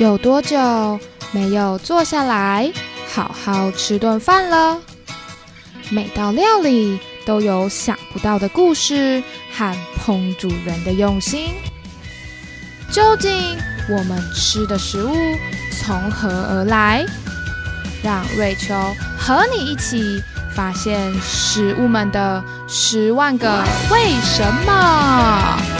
有多久没有坐下来好好吃顿饭了？每道料理都有想不到的故事和烹煮人的用心。究竟我们吃的食物从何而来？让瑞秋和你一起发现食物们的十万个为什么。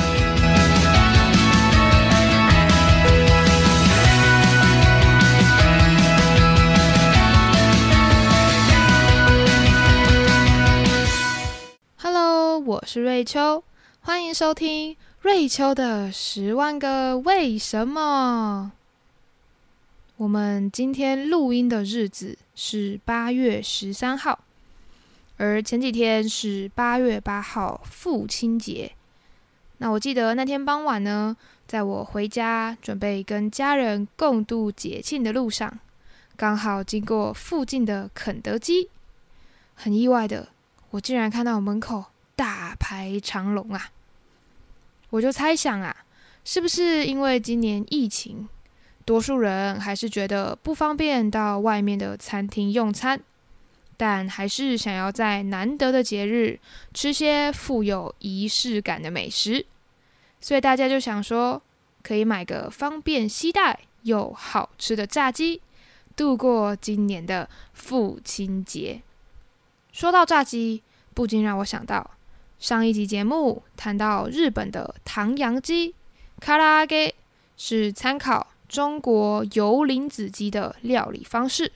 是瑞秋，欢迎收听瑞秋的十万个为什么。我们今天录音的日子是八月十三号，而前几天是八月八号父亲节。那我记得那天傍晚呢，在我回家准备跟家人共度节庆的路上，刚好经过附近的肯德基，很意外的。我竟然看到门口大排长龙啊！我就猜想啊，是不是因为今年疫情，多数人还是觉得不方便到外面的餐厅用餐，但还是想要在难得的节日吃些富有仪式感的美食，所以大家就想说，可以买个方便携带又好吃的炸鸡，度过今年的父亲节。说到炸鸡，不禁让我想到上一集节目谈到日本的唐扬鸡、卡拉给，是参考中国油淋子鸡的料理方式。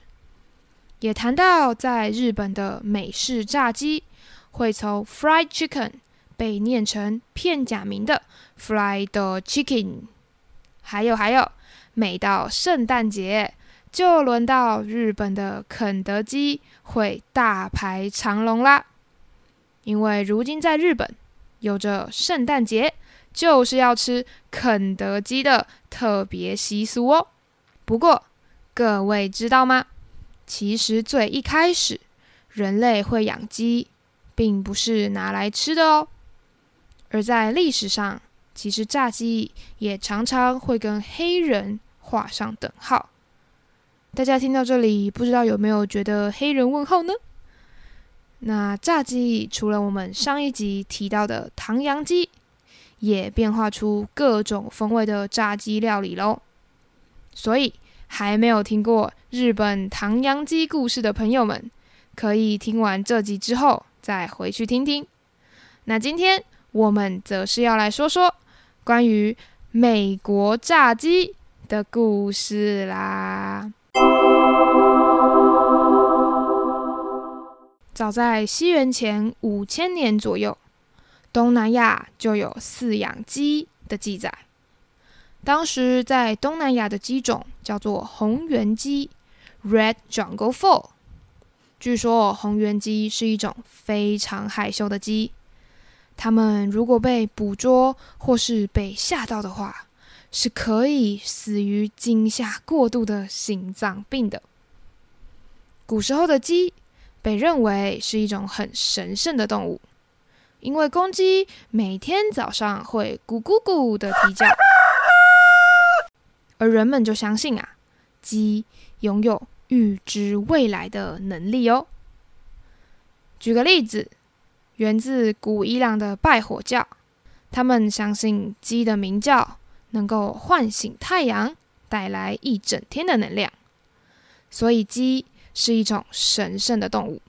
也谈到在日本的美式炸鸡会从 fried chicken 被念成片假名的 fried chicken。还有还有，每到圣诞节。就轮到日本的肯德基会大排长龙啦，因为如今在日本有着圣诞节就是要吃肯德基的特别习俗哦。不过各位知道吗？其实最一开始人类会养鸡，并不是拿来吃的哦。而在历史上，其实炸鸡也常常会跟黑人画上等号。大家听到这里，不知道有没有觉得黑人问号呢？那炸鸡除了我们上一集提到的唐扬鸡，也变化出各种风味的炸鸡料理喽。所以还没有听过日本唐扬鸡故事的朋友们，可以听完这集之后再回去听听。那今天我们则是要来说说关于美国炸鸡的故事啦。早在西元前五千年左右，东南亚就有饲养鸡的记载。当时在东南亚的鸡种叫做红原鸡 （Red Jungle Fowl）。据说红原鸡是一种非常害羞的鸡，它们如果被捕捉或是被吓到的话，是可以死于惊吓过度的心脏病的。古时候的鸡被认为是一种很神圣的动物，因为公鸡每天早上会咕咕咕的啼叫，而人们就相信啊，鸡拥有预知未来的能力哦。举个例子，源自古伊朗的拜火教，他们相信鸡的鸣叫能够唤醒太阳，带来一整天的能量，所以鸡。是一种神圣的动物。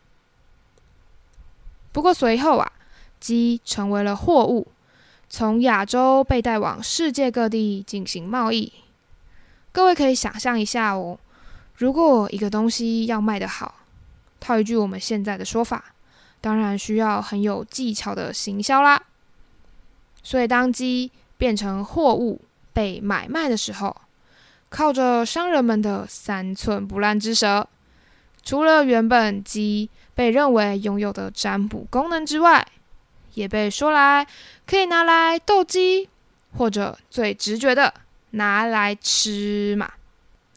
不过随后啊，鸡成为了货物，从亚洲被带往世界各地进行贸易。各位可以想象一下哦，如果一个东西要卖得好，套一句我们现在的说法，当然需要很有技巧的行销啦。所以当鸡变成货物被买卖的时候，靠着商人们的三寸不烂之舌。除了原本鸡被认为拥有的占卜功能之外，也被说来可以拿来斗鸡，或者最直觉的拿来吃嘛。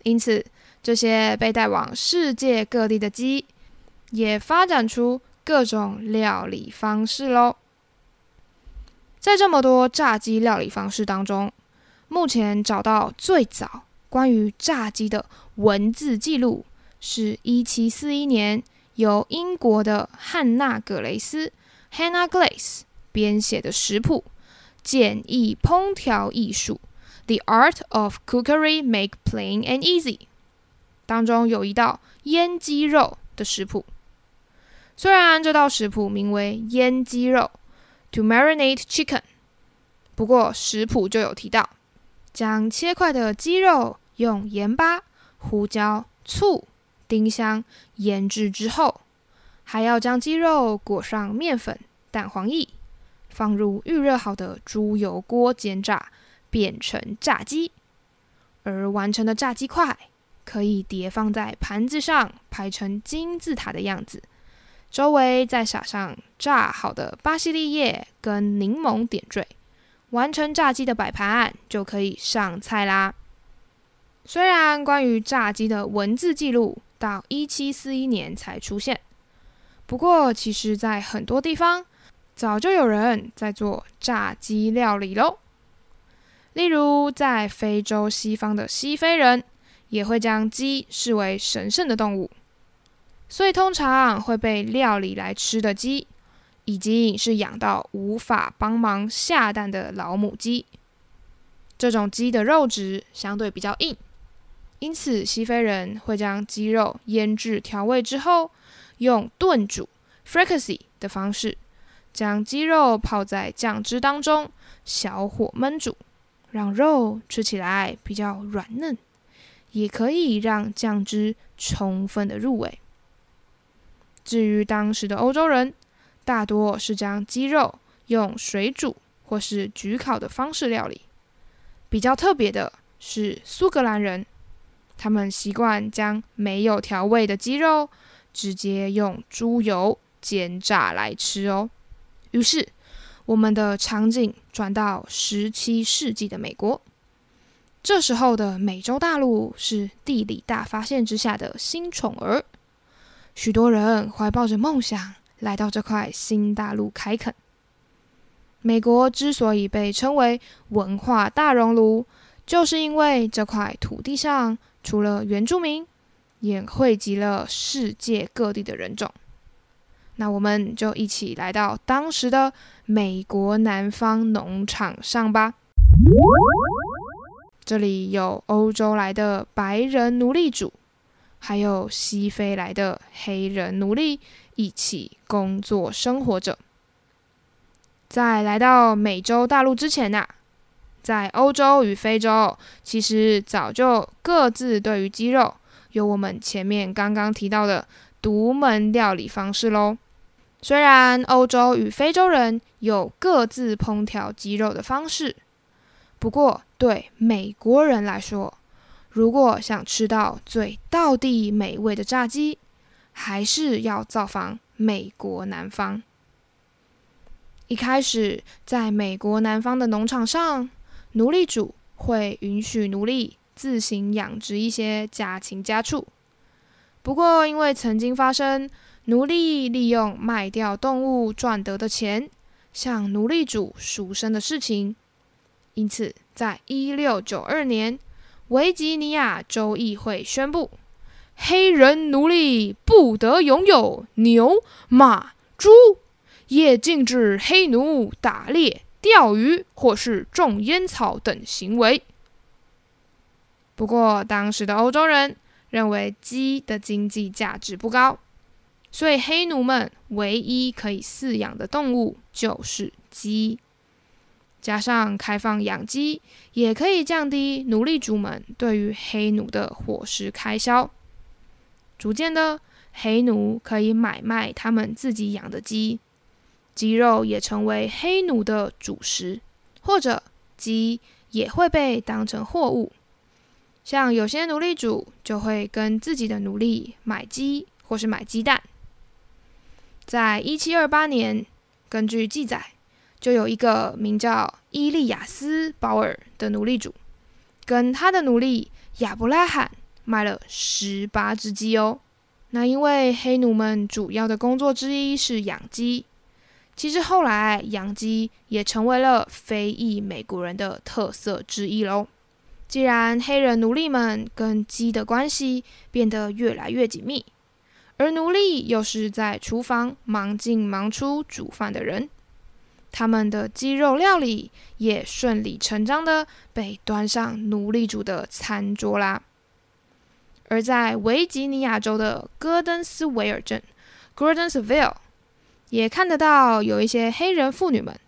因此，这些被带往世界各地的鸡，也发展出各种料理方式喽。在这么多炸鸡料理方式当中，目前找到最早关于炸鸡的文字记录，是一七四一年由英国的汉娜·格雷斯 （Hannah Glaze） 编写的食谱《简易烹调艺术》（The Art of Cookery Make Plain and Easy） 当中有一道腌鸡肉的食谱。虽然这道食谱名为腌鸡肉 （To Marinate Chicken），不过食谱就有提到。将切块的鸡肉用盐巴、胡椒、醋、丁香腌制之后，还要将鸡肉裹上面粉、蛋黄液，放入预热好的猪油锅煎炸，变成炸鸡。而完成的炸鸡块可以叠放在盘子上，排成金字塔的样子，周围再撒上炸好的巴西利叶跟柠檬点缀。完成炸鸡的摆盘就可以上菜啦。虽然关于炸鸡的文字记录到一七四一年才出现，不过其实在很多地方早就有人在做炸鸡料理喽。例如在非洲西方的西非人也会将鸡视为神圣的动物，所以通常会被料理来吃的鸡。已经是养到无法帮忙下蛋的老母鸡，这种鸡的肉质相对比较硬，因此西非人会将鸡肉腌制调味之后，用炖煮 （fricassee） 的方式，将鸡肉泡在酱汁当中，小火焖煮，让肉吃起来比较软嫩，也可以让酱汁充分的入味。至于当时的欧洲人，大多是将鸡肉用水煮或是焗烤的方式料理。比较特别的是苏格兰人，他们习惯将没有调味的鸡肉直接用猪油煎炸来吃哦。于是，我们的场景转到十七世纪的美国。这时候的美洲大陆是地理大发现之下的新宠儿，许多人怀抱着梦想。来到这块新大陆开垦。美国之所以被称为文化大熔炉，就是因为这块土地上除了原住民，也汇集了世界各地的人种。那我们就一起来到当时的美国南方农场上吧。这里有欧洲来的白人奴隶主，还有西非来的黑人奴隶。一起工作生活着。在来到美洲大陆之前呐，在欧洲与非洲，其实早就各自对于鸡肉有我们前面刚刚提到的独门料理方式喽。虽然欧洲与非洲人有各自烹调鸡肉的方式，不过对美国人来说，如果想吃到最道地美味的炸鸡，还是要造访美国南方。一开始，在美国南方的农场上，奴隶主会允许奴隶自行养殖一些家禽家畜。不过，因为曾经发生奴隶利用卖掉动物赚得的钱向奴隶主赎身的事情，因此，在一六九二年，维吉尼亚州议会宣布。黑人奴隶不得拥有牛、马、猪，也禁止黑奴打猎、钓鱼或是种烟草等行为。不过，当时的欧洲人认为鸡的经济价值不高，所以黑奴们唯一可以饲养的动物就是鸡。加上开放养鸡，也可以降低奴隶主们对于黑奴的伙食开销。逐渐的，黑奴可以买卖他们自己养的鸡，鸡肉也成为黑奴的主食，或者鸡也会被当成货物。像有些奴隶主就会跟自己的奴隶买鸡，或是买鸡蛋。在一七二八年，根据记载，就有一个名叫伊利亚斯·保尔的奴隶主，跟他的奴隶亚伯拉罕。卖了十八只鸡哦。那因为黑奴们主要的工作之一是养鸡，其实后来养鸡也成为了非裔美国人的特色之一喽。既然黑人奴隶们跟鸡的关系变得越来越紧密，而奴隶又是在厨房忙进忙出煮饭的人，他们的鸡肉料理也顺理成章的被端上奴隶主的餐桌啦。而在维吉尼亚州的戈登斯维尔镇 （Gordonsville），也看得到有一些黑人妇女们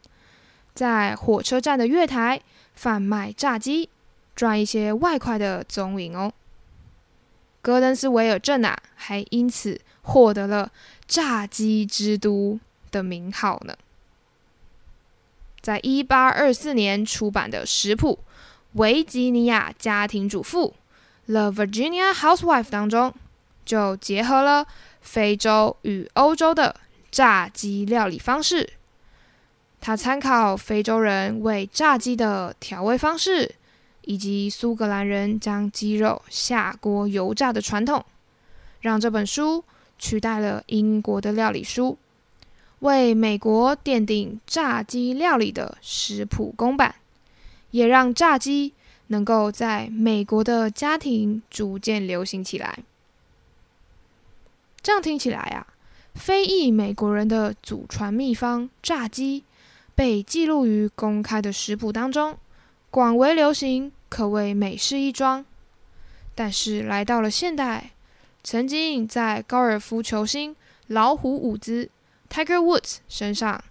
在火车站的月台贩卖炸鸡。赚一些外快的踪影哦。戈登斯维尔镇啊，还因此获得了“炸鸡之都”的名号呢。在一八二四年出版的食谱《维吉尼亚家庭主妇》（The Virginia Housewife） 当中，就结合了非洲与欧洲的炸鸡料理方式。他参考非洲人为炸鸡的调味方式。以及苏格兰人将鸡肉下锅油炸的传统，让这本书取代了英国的料理书，为美国奠定炸鸡料理的食谱公版，也让炸鸡能够在美国的家庭逐渐流行起来。这样听起来啊，非裔美国人的祖传秘方炸鸡被记录于公开的食谱当中。广为流行，可谓美事一桩。但是来到了现代，曾经在高尔夫球星老虎伍兹 （Tiger Woods） 身上，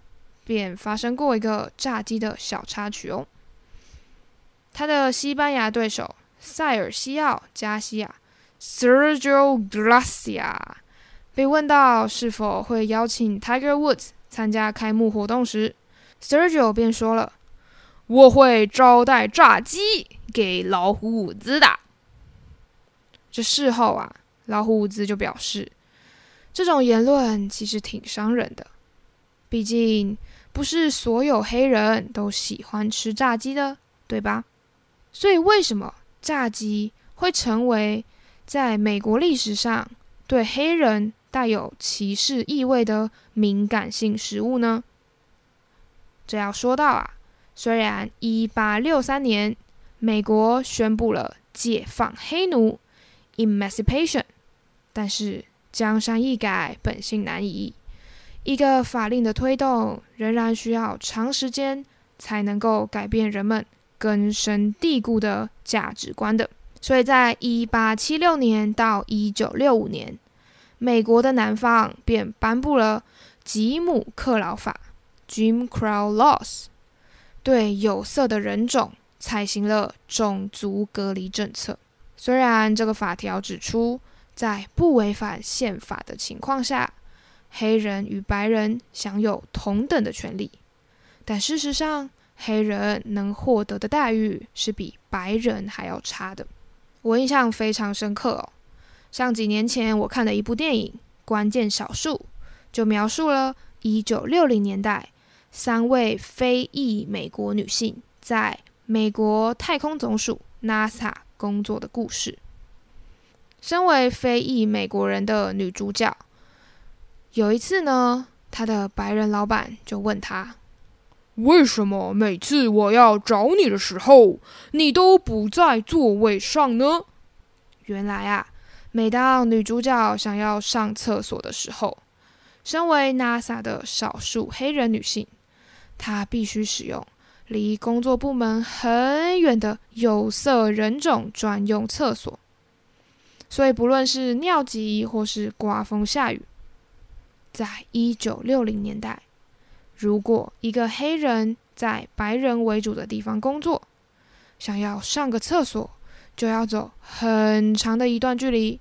便发生过一个炸鸡的小插曲哦。他的西班牙对手塞尔西奥·加西亚 （Sergio Garcia） 被问到是否会邀请 Tiger Woods 参加开幕活动时，Sergio 便说了。我会招待炸鸡给老虎伍兹的。这事后啊，老虎伍兹就表示，这种言论其实挺伤人的。毕竟不是所有黑人都喜欢吃炸鸡的，对吧？所以为什么炸鸡会成为在美国历史上对黑人带有歧视意味的敏感性食物呢？这要说到啊。虽然一八六三年美国宣布了解放黑奴 （emancipation），但是江山易改，本性难移。一个法令的推动仍然需要长时间才能够改变人们根深蒂固的价值观的。所以在一八七六年到一九六五年，美国的南方便颁布了吉姆克劳法 （Jim Crow Laws）。对有色的人种采行了种族隔离政策。虽然这个法条指出，在不违反宪法的情况下，黑人与白人享有同等的权利，但事实上，黑人能获得的待遇是比白人还要差的。我印象非常深刻哦，像几年前我看的一部电影《关键少数》，就描述了一九六零年代。三位非裔美国女性在美国太空总署 NASA 工作的故事。身为非裔美国人的女主角，有一次呢，她的白人老板就问她：“为什么每次我要找你的时候，你都不在座位上呢？”原来啊，每当女主角想要上厕所的时候，身为 NASA 的少数黑人女性。她必须使用离工作部门很远的有色人种专用厕所，所以不论是尿急或是刮风下雨，在一九六零年代，如果一个黑人在白人为主的地方工作，想要上个厕所，就要走很长的一段距离，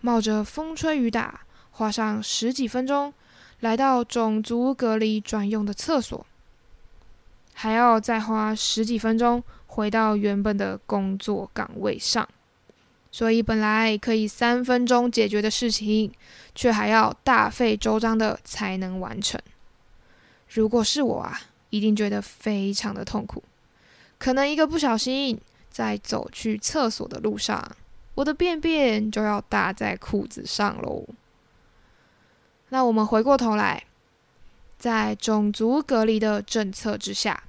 冒着风吹雨打，花上十几分钟，来到种族隔离专用的厕所。还要再花十几分钟回到原本的工作岗位上，所以本来可以三分钟解决的事情，却还要大费周章的才能完成。如果是我啊，一定觉得非常的痛苦，可能一个不小心，在走去厕所的路上，我的便便就要搭在裤子上喽。那我们回过头来，在种族隔离的政策之下。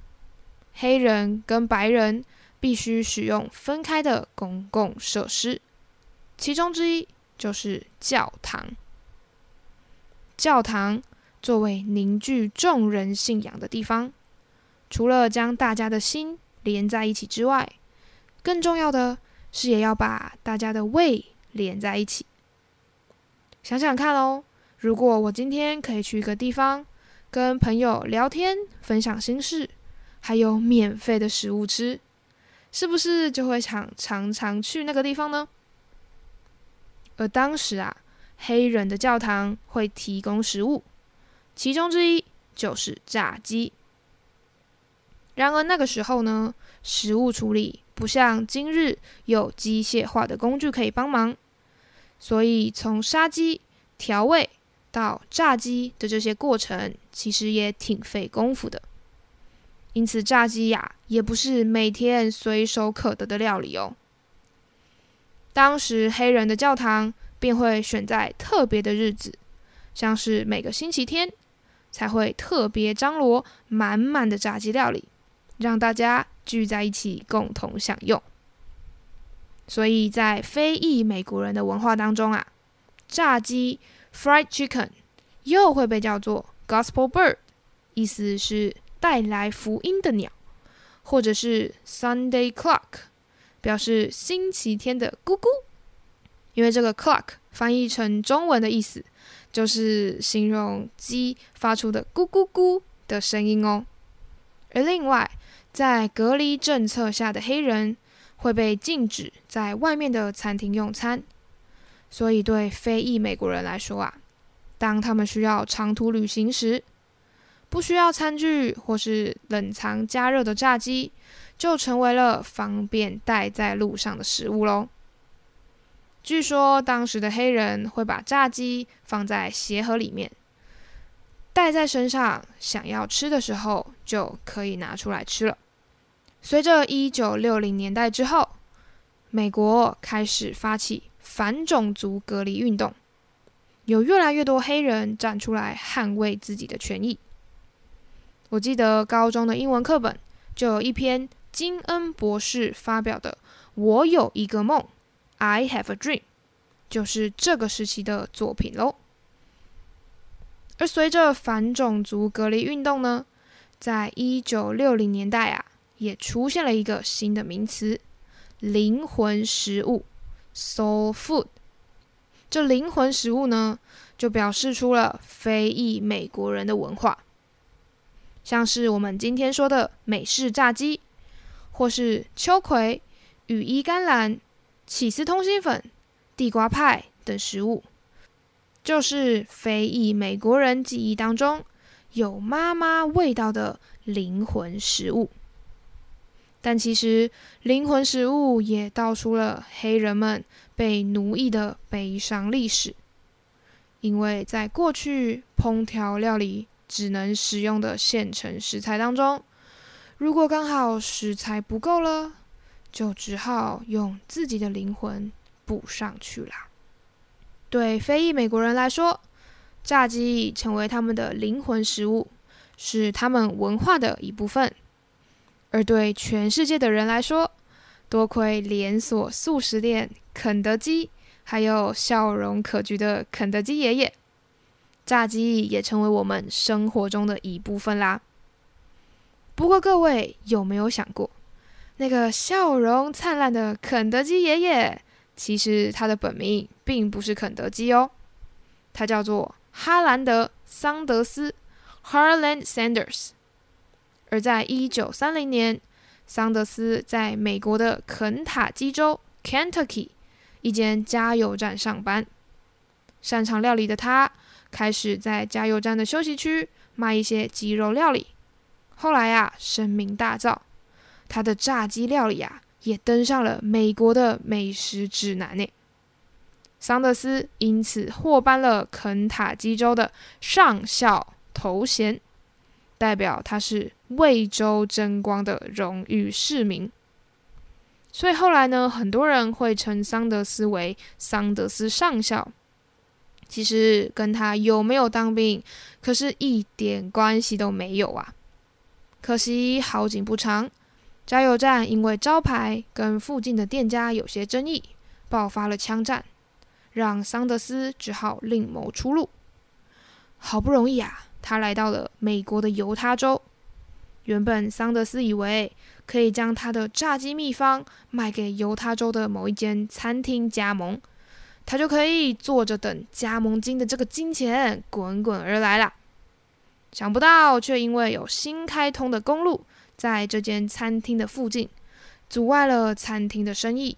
黑人跟白人必须使用分开的公共设施，其中之一就是教堂。教堂作为凝聚众人信仰的地方，除了将大家的心连在一起之外，更重要的是也要把大家的胃连在一起。想想看哦，如果我今天可以去一个地方，跟朋友聊天、分享心事，还有免费的食物吃，是不是就会想常常去那个地方呢？而当时啊。黑人的教堂会提供食物，其中之一就是炸鸡。然而那个时候呢，食物处理不像今日有机械化的工具可以帮忙，所以从杀鸡、调味到炸鸡的这些过程，其实也挺费功夫的。因此，炸鸡呀，也不是每天随手可得的料理哦。当时黑人的教堂。便会选在特别的日子，像是每个星期天，才会特别张罗满满的炸鸡料理，让大家聚在一起共同享用。所以在非裔美国人的文化当中啊，炸鸡 （fried chicken） 又会被叫做 “gospel bird”，意思是带来福音的鸟，或者是 “Sunday clock”，表示星期天的咕咕。因为这个 clock 翻译成中文的意思，就是形容鸡发出的咕咕咕的声音哦。而另外，在隔离政策下的黑人会被禁止在外面的餐厅用餐，所以对非裔美国人来说啊，当他们需要长途旅行时，不需要餐具或是冷藏加热的炸鸡，就成为了方便带在路上的食物喽。据说当时的黑人会把炸鸡放在鞋盒里面，带在身上，想要吃的时候就可以拿出来吃了。随着一九六零年代之后，美国开始发起反种族隔离运动，有越来越多黑人站出来捍卫自己的权益。我记得高中的英文课本就有一篇金恩博士发表的《我有一个梦》。I have a dream，就是这个时期的作品喽。而随着反种族隔离运动呢，在一九六零年代啊，也出现了一个新的名词——灵魂食物 （soul food）。这灵魂食物呢，就表示出了非裔美国人的文化，像是我们今天说的美式炸鸡，或是秋葵、羽衣甘蓝。起司通心粉、地瓜派等食物，就是非裔美国人记忆当中有妈妈味道的灵魂食物。但其实，灵魂食物也道出了黑人们被奴役的悲伤历史。因为在过去烹调料理只能使用的现成食材当中，如果刚好食材不够了，就只好用自己的灵魂补上去啦。对非裔美国人来说，炸鸡成为他们的灵魂食物，是他们文化的一部分；而对全世界的人来说，多亏连锁素食店肯德基，还有笑容可掬的肯德基爷爷，炸鸡也成为我们生活中的一部分啦。不过，各位有没有想过？那个笑容灿烂的肯德基爷爷，其实他的本名并不是肯德基哦，他叫做哈兰德·桑德斯 （Harland Sanders）。而在一九三零年，桑德斯在美国的肯塔基州 （Kentucky） 一间加油站上班，擅长料理的他开始在加油站的休息区卖一些鸡肉料理，后来啊，声名大噪。他的炸鸡料理啊，也登上了美国的美食指南呢。桑德斯因此获颁了肯塔基州的上校头衔，代表他是为州争光的荣誉市民。所以后来呢，很多人会称桑德斯为桑德斯上校。其实跟他有没有当兵，可是一点关系都没有啊。可惜好景不长。加油站因为招牌跟附近的店家有些争议，爆发了枪战，让桑德斯只好另谋出路。好不容易啊，他来到了美国的犹他州。原本桑德斯以为可以将他的炸鸡秘方卖给犹他州的某一间餐厅加盟，他就可以坐着等加盟金的这个金钱滚滚而来了。想不到，却因为有新开通的公路在这间餐厅的附近，阻碍了餐厅的生意，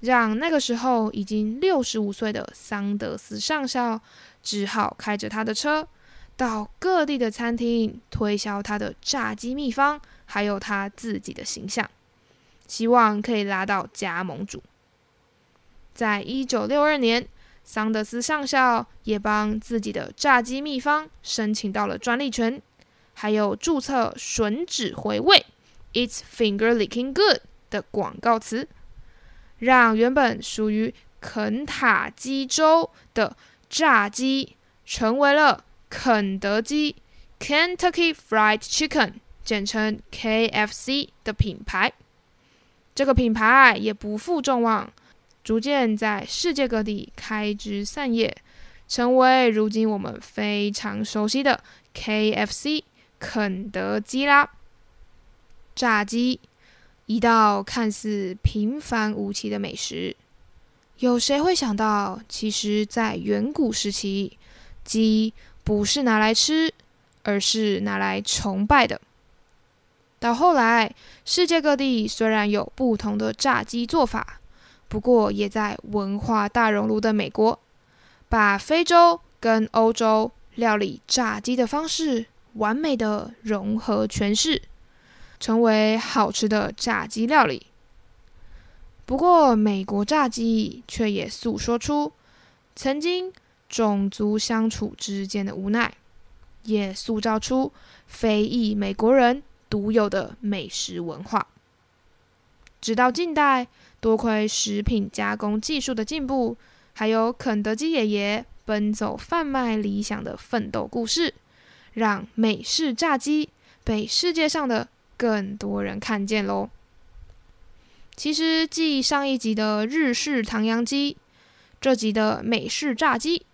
让那个时候已经六十五岁的桑德斯上校只好开着他的车。到各地的餐厅推销他的炸鸡秘方，还有他自己的形象，希望可以拉到加盟主。在一九六二年，桑德斯上校也帮自己的炸鸡秘方申请到了专利权，还有注册“吮指回味 ”（It's finger licking good） 的广告词，让原本属于肯塔基州的炸鸡成为了。肯德基 （Kentucky Fried Chicken） 简称 KFC 的品牌，这个品牌也不负众望，逐渐在世界各地开枝散叶，成为如今我们非常熟悉的 KFC 肯德基啦。炸鸡，一道看似平凡无奇的美食，有谁会想到，其实，在远古时期，鸡。不是拿来吃，而是拿来崇拜的。到后来，世界各地虽然有不同的炸鸡做法，不过也在文化大熔炉的美国，把非洲跟欧洲料理炸鸡的方式完美的融合诠释，成为好吃的炸鸡料理。不过，美国炸鸡却也诉说出曾经。种族相处之间的无奈，也塑造出非裔美国人独有的美食文化。直到近代，多亏食品加工技术的进步，还有肯德基爷爷奔走贩卖理想的奋斗故事，让美式炸鸡被世界上的更多人看见喽。其实，继上一集的日式唐扬鸡，这集的美式炸鸡。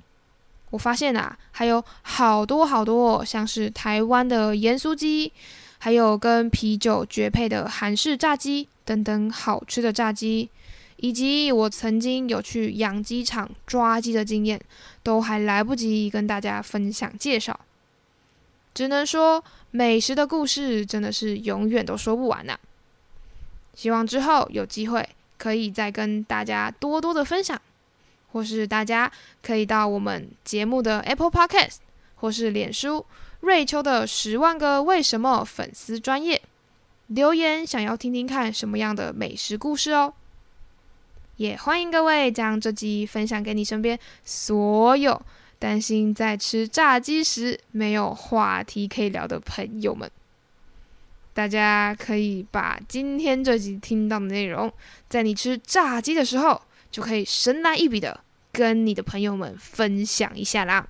我发现啊，还有好多好多，像是台湾的盐酥鸡，还有跟啤酒绝配的韩式炸鸡等等好吃的炸鸡，以及我曾经有去养鸡场抓鸡的经验，都还来不及跟大家分享介绍。只能说，美食的故事真的是永远都说不完呐。希望之后有机会可以再跟大家多多的分享。或是大家可以到我们节目的 Apple Podcast，或是脸书瑞秋的十万个为什么粉丝专业留言，想要听听看什么样的美食故事哦。也欢迎各位将这集分享给你身边所有担心在吃炸鸡时没有话题可以聊的朋友们。大家可以把今天这集听到的内容，在你吃炸鸡的时候，就可以神来一笔的。跟你的朋友们分享一下啦。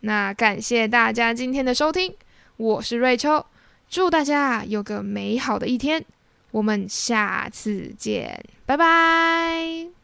那感谢大家今天的收听，我是瑞秋，祝大家有个美好的一天，我们下次见，拜拜。